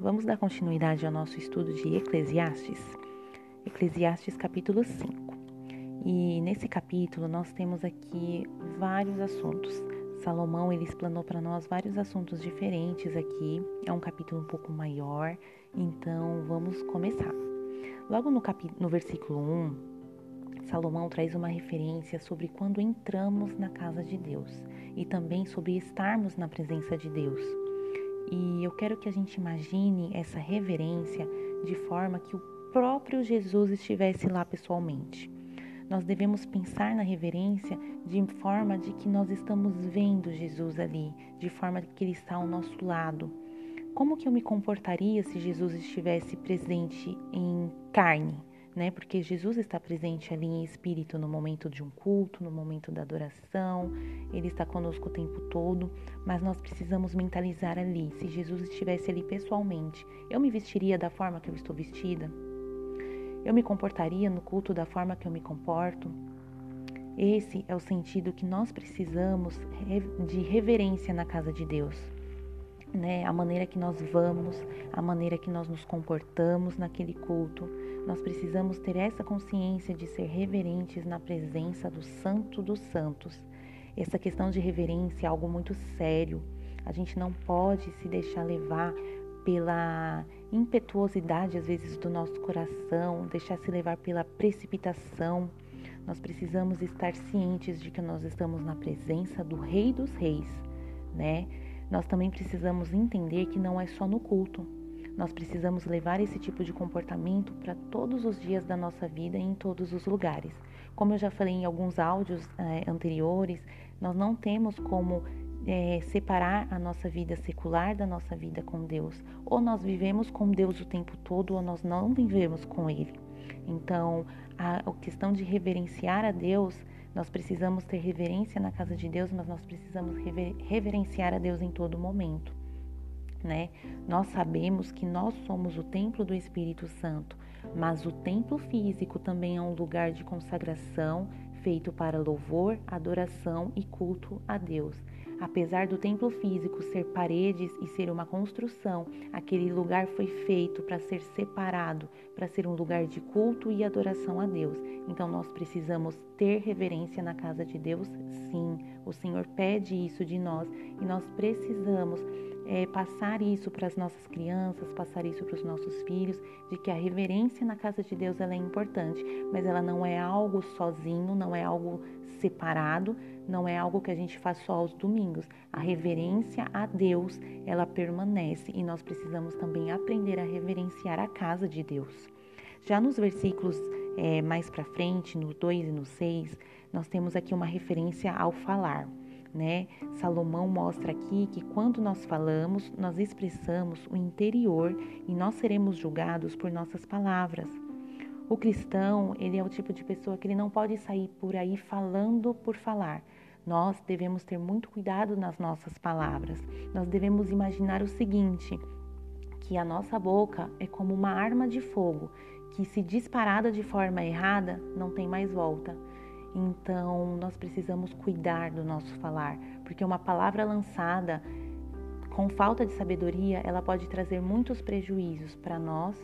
vamos dar continuidade ao nosso estudo de Eclesiastes. Eclesiastes capítulo 5. E nesse capítulo nós temos aqui vários assuntos. Salomão ele explanou para nós vários assuntos diferentes aqui. É um capítulo um pouco maior, então vamos começar. Logo no, capítulo, no versículo 1, Salomão traz uma referência sobre quando entramos na casa de Deus e também sobre estarmos na presença de Deus. E eu quero que a gente imagine essa reverência de forma que o próprio Jesus estivesse lá pessoalmente. Nós devemos pensar na reverência de forma de que nós estamos vendo Jesus ali, de forma que ele está ao nosso lado. Como que eu me comportaria se Jesus estivesse presente em carne? Né? Porque Jesus está presente ali em espírito no momento de um culto, no momento da adoração, ele está conosco o tempo todo, mas nós precisamos mentalizar ali. Se Jesus estivesse ali pessoalmente, eu me vestiria da forma que eu estou vestida? Eu me comportaria no culto da forma que eu me comporto? Esse é o sentido que nós precisamos de reverência na casa de Deus né, a maneira que nós vamos, a maneira que nós nos comportamos naquele culto. Nós precisamos ter essa consciência de ser reverentes na presença do Santo dos Santos. Essa questão de reverência é algo muito sério. A gente não pode se deixar levar pela impetuosidade, às vezes, do nosso coração, deixar se levar pela precipitação. Nós precisamos estar cientes de que nós estamos na presença do Rei dos Reis, né? nós também precisamos entender que não é só no culto. Nós precisamos levar esse tipo de comportamento para todos os dias da nossa vida e em todos os lugares. Como eu já falei em alguns áudios é, anteriores, nós não temos como é, separar a nossa vida secular da nossa vida com Deus. Ou nós vivemos com Deus o tempo todo, ou nós não vivemos com Ele. Então, a, a questão de reverenciar a Deus nós precisamos ter reverência na casa de Deus, mas nós precisamos rever, reverenciar a Deus em todo momento. Né? Nós sabemos que nós somos o templo do Espírito Santo, mas o templo físico também é um lugar de consagração feito para louvor, adoração e culto a Deus. Apesar do templo físico ser paredes e ser uma construção, aquele lugar foi feito para ser separado, para ser um lugar de culto e adoração a Deus. Então nós precisamos ter reverência na casa de Deus, sim. O Senhor pede isso de nós e nós precisamos é, passar isso para as nossas crianças, passar isso para os nossos filhos, de que a reverência na casa de Deus ela é importante, mas ela não é algo sozinho, não é algo separado, não é algo que a gente faz só aos domingos. A reverência a Deus, ela permanece e nós precisamos também aprender a reverenciar a casa de Deus. Já nos versículos é, mais para frente, no 2 e no 6, nós temos aqui uma referência ao falar né? Salomão mostra aqui que quando nós falamos, nós expressamos o interior e nós seremos julgados por nossas palavras. O cristão, ele é o tipo de pessoa que ele não pode sair por aí falando por falar. Nós devemos ter muito cuidado nas nossas palavras. Nós devemos imaginar o seguinte: que a nossa boca é como uma arma de fogo, que se disparada de forma errada, não tem mais volta. Então, nós precisamos cuidar do nosso falar, porque uma palavra lançada com falta de sabedoria, ela pode trazer muitos prejuízos para nós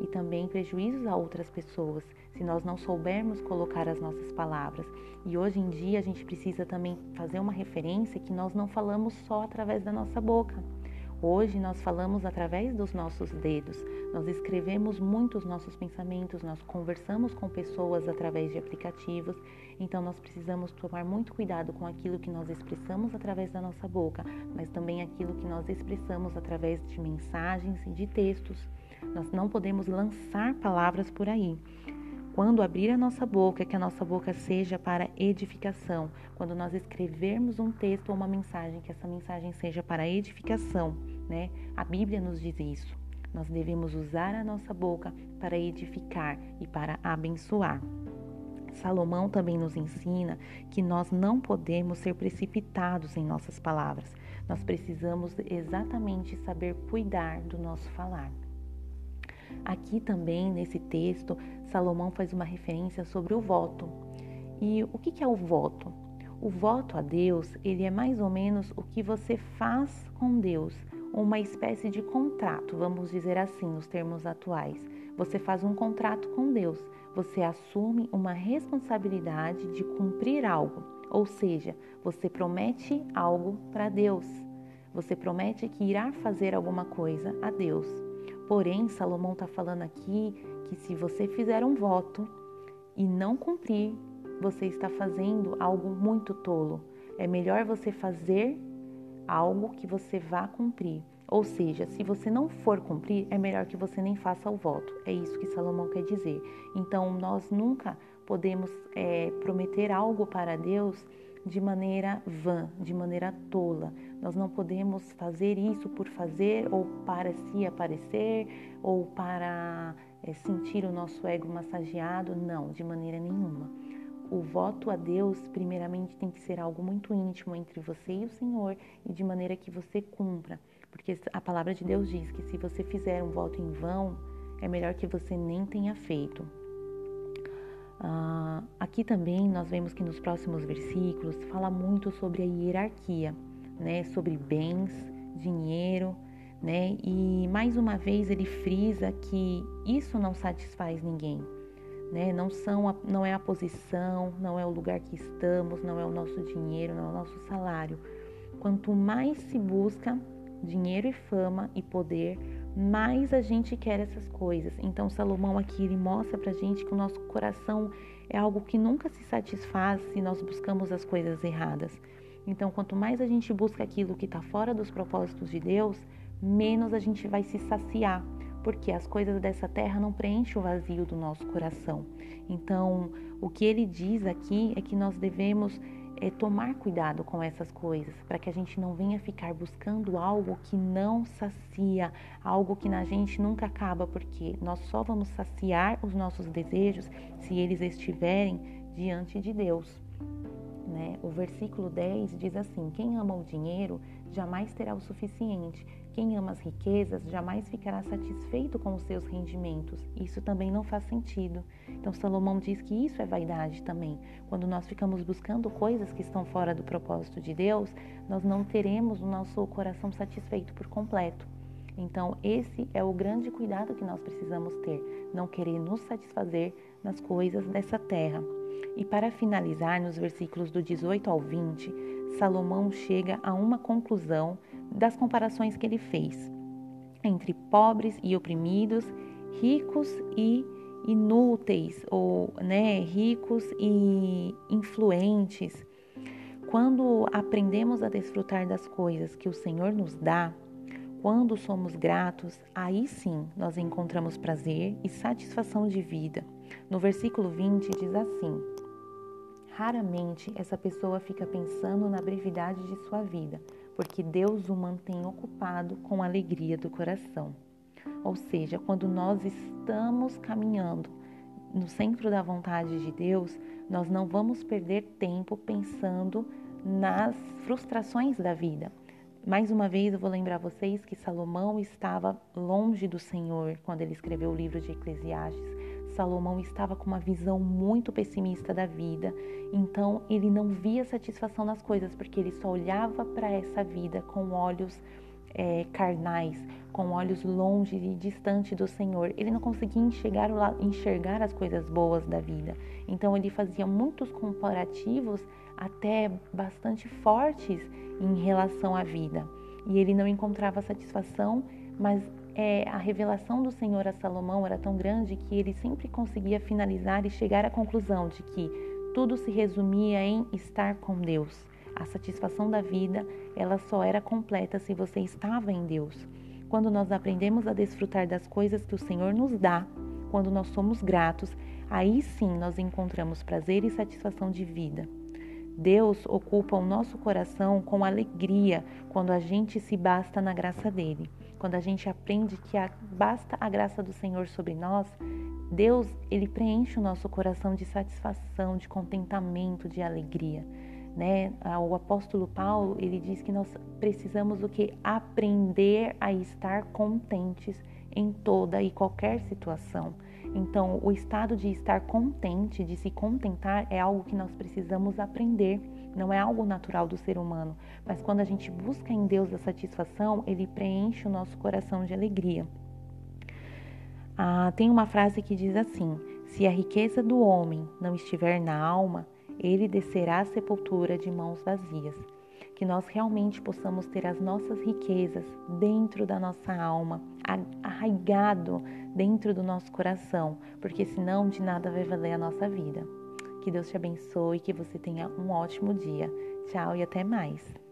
e também prejuízos a outras pessoas, se nós não soubermos colocar as nossas palavras. E hoje em dia a gente precisa também fazer uma referência que nós não falamos só através da nossa boca. Hoje nós falamos através dos nossos dedos, nós escrevemos muito os nossos pensamentos, nós conversamos com pessoas através de aplicativos, então nós precisamos tomar muito cuidado com aquilo que nós expressamos através da nossa boca, mas também aquilo que nós expressamos através de mensagens e de textos. Nós não podemos lançar palavras por aí. Quando abrir a nossa boca, que a nossa boca seja para edificação. Quando nós escrevermos um texto ou uma mensagem, que essa mensagem seja para edificação, né? A Bíblia nos diz isso. Nós devemos usar a nossa boca para edificar e para abençoar. Salomão também nos ensina que nós não podemos ser precipitados em nossas palavras. Nós precisamos exatamente saber cuidar do nosso falar. Aqui também, nesse texto, Salomão faz uma referência sobre o voto. E o que é o voto? O voto a Deus, ele é mais ou menos o que você faz com Deus, uma espécie de contrato, vamos dizer assim, nos termos atuais. Você faz um contrato com Deus, você assume uma responsabilidade de cumprir algo, ou seja, você promete algo para Deus. Você promete que irá fazer alguma coisa a Deus. Porém, Salomão está falando aqui que se você fizer um voto e não cumprir, você está fazendo algo muito tolo. É melhor você fazer algo que você vá cumprir. Ou seja, se você não for cumprir, é melhor que você nem faça o voto. É isso que Salomão quer dizer. Então, nós nunca podemos é, prometer algo para Deus de maneira vã, de maneira tola. Nós não podemos fazer isso por fazer ou para se aparecer ou para é, sentir o nosso ego massageado. Não, de maneira nenhuma. O voto a Deus, primeiramente, tem que ser algo muito íntimo entre você e o Senhor e de maneira que você cumpra. Porque a palavra de Deus diz que se você fizer um voto em vão, é melhor que você nem tenha feito. Uh, aqui também nós vemos que nos próximos versículos fala muito sobre a hierarquia, né? Sobre bens, dinheiro, né? E mais uma vez ele frisa que isso não satisfaz ninguém né? Não são a, não é a posição, não é o lugar que estamos, não é o nosso dinheiro, não é o nosso salário. Quanto mais se busca dinheiro e fama e poder, mais a gente quer essas coisas. Então Salomão aqui ele mostra pra gente que o nosso coração é algo que nunca se satisfaz se nós buscamos as coisas erradas. Então, quanto mais a gente busca aquilo que está fora dos propósitos de Deus, menos a gente vai se saciar porque as coisas dessa terra não preenchem o vazio do nosso coração. Então, o que ele diz aqui é que nós devemos é, tomar cuidado com essas coisas, para que a gente não venha ficar buscando algo que não sacia, algo que na gente nunca acaba, porque nós só vamos saciar os nossos desejos se eles estiverem diante de Deus. Né? O versículo 10 diz assim: Quem ama o dinheiro jamais terá o suficiente, quem ama as riquezas jamais ficará satisfeito com os seus rendimentos. Isso também não faz sentido. Então, Salomão diz que isso é vaidade também. Quando nós ficamos buscando coisas que estão fora do propósito de Deus, nós não teremos o nosso coração satisfeito por completo. Então, esse é o grande cuidado que nós precisamos ter, não querer nos satisfazer nas coisas dessa terra. E para finalizar, nos versículos do 18 ao 20, Salomão chega a uma conclusão das comparações que ele fez entre pobres e oprimidos, ricos e inúteis, ou né, ricos e influentes. Quando aprendemos a desfrutar das coisas que o Senhor nos dá, quando somos gratos, aí sim nós encontramos prazer e satisfação de vida. No versículo 20 diz assim: Raramente essa pessoa fica pensando na brevidade de sua vida, porque Deus o mantém ocupado com a alegria do coração. Ou seja, quando nós estamos caminhando no centro da vontade de Deus, nós não vamos perder tempo pensando nas frustrações da vida. Mais uma vez, eu vou lembrar vocês que Salomão estava longe do Senhor quando ele escreveu o livro de Eclesiastes. Salomão estava com uma visão muito pessimista da vida, então ele não via satisfação nas coisas, porque ele só olhava para essa vida com olhos é, carnais, com olhos longe e distante do Senhor. Ele não conseguia enxergar, enxergar as coisas boas da vida. Então ele fazia muitos comparativos até bastante fortes em relação à vida. E ele não encontrava satisfação, mas é, a revelação do Senhor a Salomão era tão grande que ele sempre conseguia finalizar e chegar à conclusão de que tudo se resumia em estar com Deus. A satisfação da vida, ela só era completa se você estava em Deus. Quando nós aprendemos a desfrutar das coisas que o Senhor nos dá, quando nós somos gratos, aí sim nós encontramos prazer e satisfação de vida. Deus ocupa o nosso coração com alegria quando a gente se basta na graça dele. Quando a gente aprende que basta a graça do Senhor sobre nós, Deus, ele preenche o nosso coração de satisfação, de contentamento, de alegria. Né? O apóstolo Paulo, ele diz que nós precisamos o que aprender a estar contentes em toda e qualquer situação. Então, o estado de estar contente, de se contentar, é algo que nós precisamos aprender não é algo natural do ser humano, mas quando a gente busca em Deus a satisfação, ele preenche o nosso coração de alegria. Ah, tem uma frase que diz assim: Se a riqueza do homem não estiver na alma, ele descerá à sepultura de mãos vazias. Que nós realmente possamos ter as nossas riquezas dentro da nossa alma, arraigado dentro do nosso coração, porque senão de nada vai valer a nossa vida. Que Deus te abençoe, que você tenha um ótimo dia. Tchau e até mais.